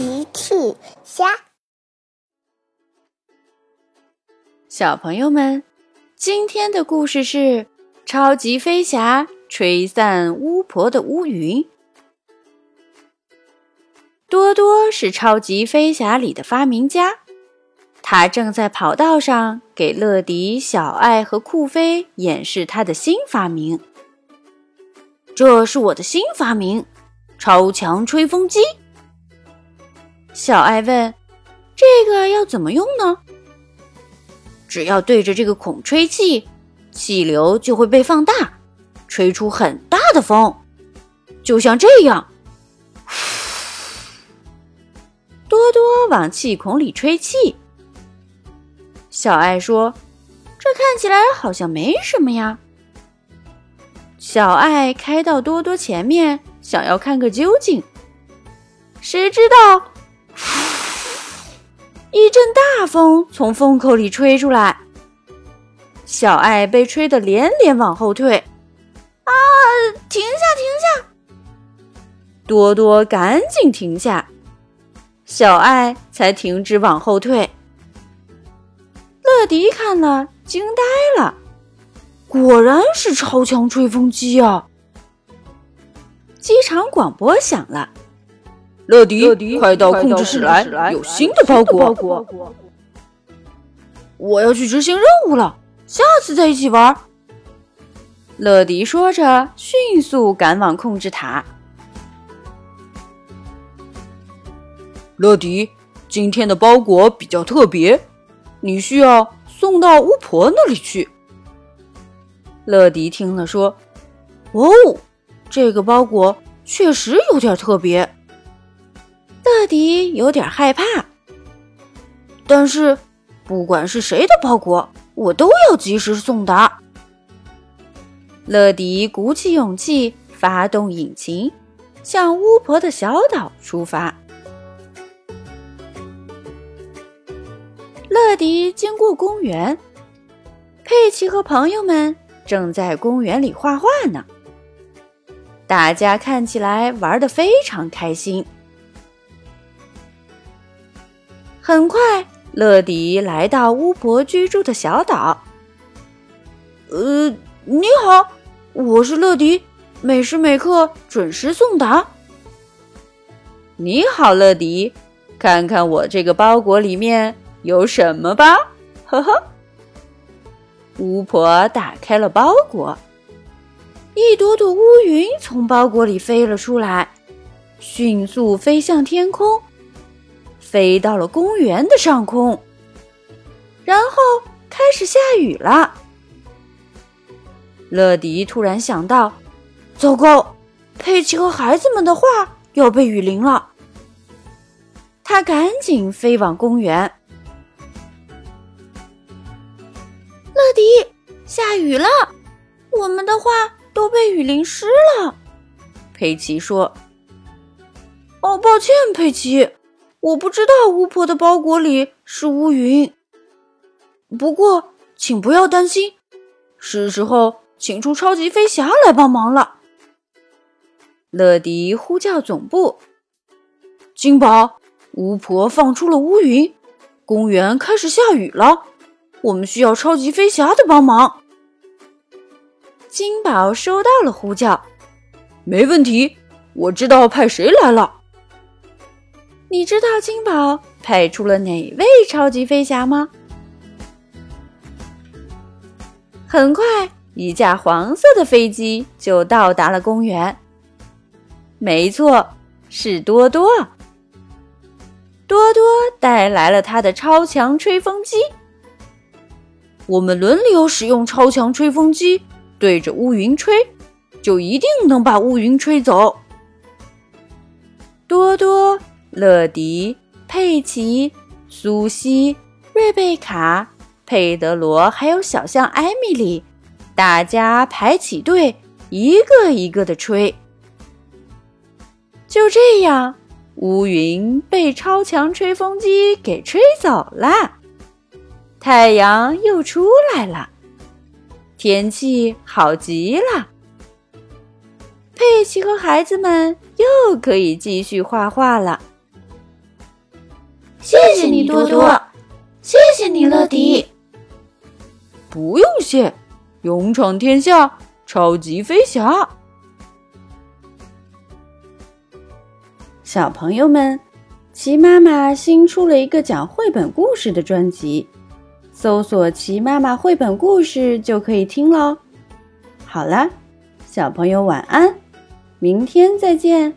奇趣虾，小朋友们，今天的故事是超级飞侠吹散巫婆的乌云。多多是超级飞侠里的发明家，他正在跑道上给乐迪、小爱和酷飞演示他的新发明。这是我的新发明——超强吹风机。小爱问：“这个要怎么用呢？”只要对着这个孔吹气，气流就会被放大，吹出很大的风，就像这样。多多往气孔里吹气。小爱说：“这看起来好像没什么呀。”小爱开到多多前面，想要看个究竟。谁知道？一阵大风从风口里吹出来，小爱被吹得连连往后退。啊！停下，停下！多多赶紧停下，小爱才停止往后退。乐迪看了，惊呆了，果然是超强吹风机啊！机场广播响了。乐迪，快到控制室来，有新的包裹。我要去执行任务了，下次再一起玩。乐迪说着，迅速赶往控制塔。乐迪，今天的包裹比较特别，你需要送到巫婆那里去。乐迪听了说：“哦，这个包裹确实有点特别。”乐迪有点害怕，但是不管是谁的包裹，我都要及时送达。乐迪鼓起勇气，发动引擎，向巫婆的小岛出发。乐迪经过公园，佩奇和朋友们正在公园里画画呢，大家看起来玩的非常开心。很快，乐迪来到巫婆居住的小岛。呃，你好，我是乐迪，每时每刻准时送达。你好，乐迪，看看我这个包裹里面有什么吧。呵呵。巫婆打开了包裹，一朵朵乌云从包裹里飞了出来，迅速飞向天空。飞到了公园的上空，然后开始下雨了。乐迪突然想到：“糟糕，佩奇和孩子们的画要被雨淋了。”他赶紧飞往公园。乐迪，下雨了，我们的画都被雨淋湿了。佩奇说：“哦，抱歉，佩奇。”我不知道巫婆的包裹里是乌云，不过请不要担心，是时候请出超级飞侠来帮忙了。乐迪呼叫总部，金宝，巫婆放出了乌云，公园开始下雨了，我们需要超级飞侠的帮忙。金宝收到了呼叫，没问题，我知道派谁来了。你知道金宝派出了哪位超级飞侠吗？很快，一架黄色的飞机就到达了公园。没错，是多多。多多带来了他的超强吹风机。我们轮流使用超强吹风机，对着乌云吹，就一定能把乌云吹走。多多。乐迪、佩奇、苏西、瑞贝卡、佩德罗，还有小象艾米丽，大家排起队，一个一个的吹。就这样，乌云被超强吹风机给吹走了，太阳又出来了，天气好极了。佩奇和孩子们又可以继续画画了。谢谢你，多多，谢谢你，乐迪。不用谢，勇闯天下，超级飞侠。小朋友们，齐妈妈新出了一个讲绘本故事的专辑，搜索“齐妈妈绘本故事”就可以听喽。好啦，小朋友晚安，明天再见。